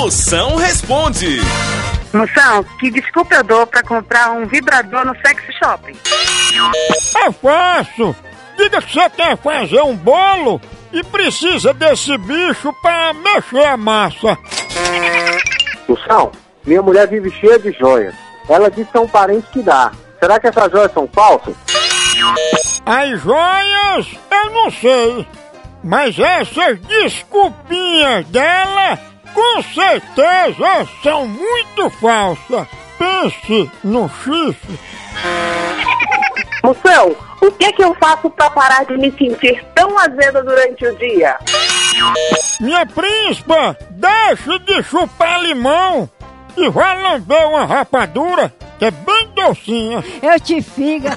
Moção responde. Moção, que desculpa eu dou pra comprar um vibrador no sex shopping? É fácil! Diga que você quer fazer um bolo e precisa desse bicho pra mexer a massa. Moção, minha mulher vive cheia de joias. Ela diz que é um parente que dá. Será que essas joias são falsas? As joias, eu não sei. Mas essas desculpinhas dela, com certeza, são muito falsas. Pense no chifre. Moção, o que que eu faço pra parar de me sentir tão azeda durante o dia? Minha príncipa, deixe de chupar limão e vá lamber uma rapadura que é bem docinha. Eu te figa.